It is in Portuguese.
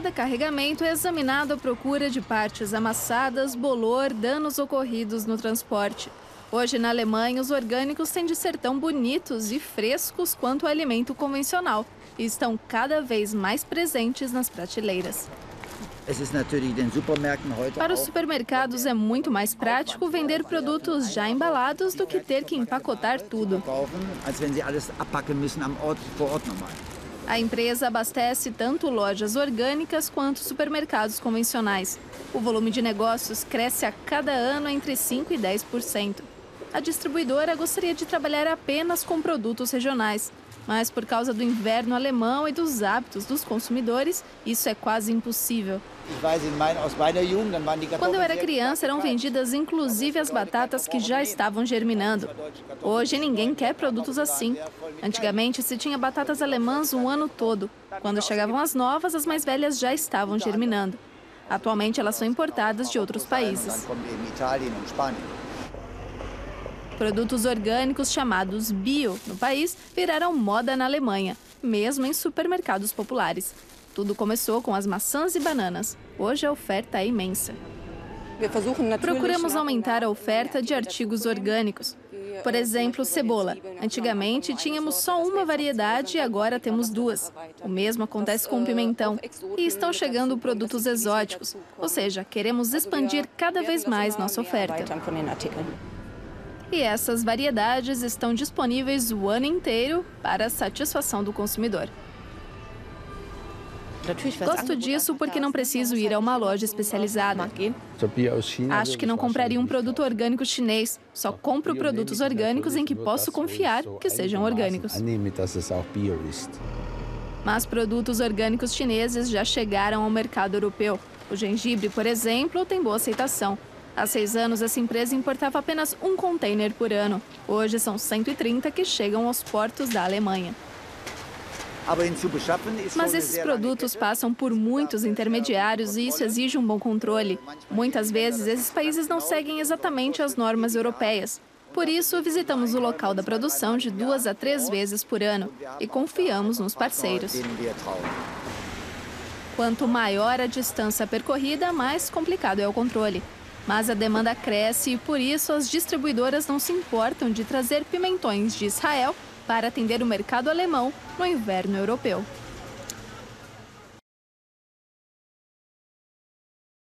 cada carregamento é examinado à procura de partes amassadas, bolor, danos ocorridos no transporte. Hoje, na Alemanha, os orgânicos têm de ser tão bonitos e frescos quanto o alimento convencional e estão cada vez mais presentes nas prateleiras. Para os supermercados é muito mais prático vender produtos já embalados do que ter que empacotar tudo. A empresa abastece tanto lojas orgânicas quanto supermercados convencionais. O volume de negócios cresce a cada ano entre 5% e 10%. A distribuidora gostaria de trabalhar apenas com produtos regionais, mas por causa do inverno alemão e dos hábitos dos consumidores, isso é quase impossível. Quando eu era criança, eram vendidas inclusive as batatas que já estavam germinando. Hoje, ninguém quer produtos assim. Antigamente, se tinha batatas alemãs o ano todo. Quando chegavam as novas, as mais velhas já estavam germinando. Atualmente, elas são importadas de outros países. Produtos orgânicos chamados bio no país viraram moda na Alemanha, mesmo em supermercados populares. Tudo começou com as maçãs e bananas. Hoje a oferta é imensa. Procuramos aumentar a oferta de artigos orgânicos. Por exemplo, cebola. Antigamente tínhamos só uma variedade e agora temos duas. O mesmo acontece com o pimentão. E estão chegando produtos exóticos, ou seja, queremos expandir cada vez mais nossa oferta. E essas variedades estão disponíveis o ano inteiro para a satisfação do consumidor. Gosto disso porque não preciso ir a uma loja especializada. Acho que não compraria um produto orgânico chinês. Só compro produtos orgânicos em que posso confiar que sejam orgânicos. Mas produtos orgânicos chineses já chegaram ao mercado europeu. O gengibre, por exemplo, tem boa aceitação. Há seis anos, essa empresa importava apenas um container por ano. Hoje são 130 que chegam aos portos da Alemanha. Mas esses produtos passam por muitos intermediários e isso exige um bom controle. Muitas vezes, esses países não seguem exatamente as normas europeias. Por isso, visitamos o local da produção de duas a três vezes por ano e confiamos nos parceiros. Quanto maior a distância percorrida, mais complicado é o controle. Mas a demanda cresce e por isso as distribuidoras não se importam de trazer pimentões de Israel para atender o mercado alemão no inverno europeu.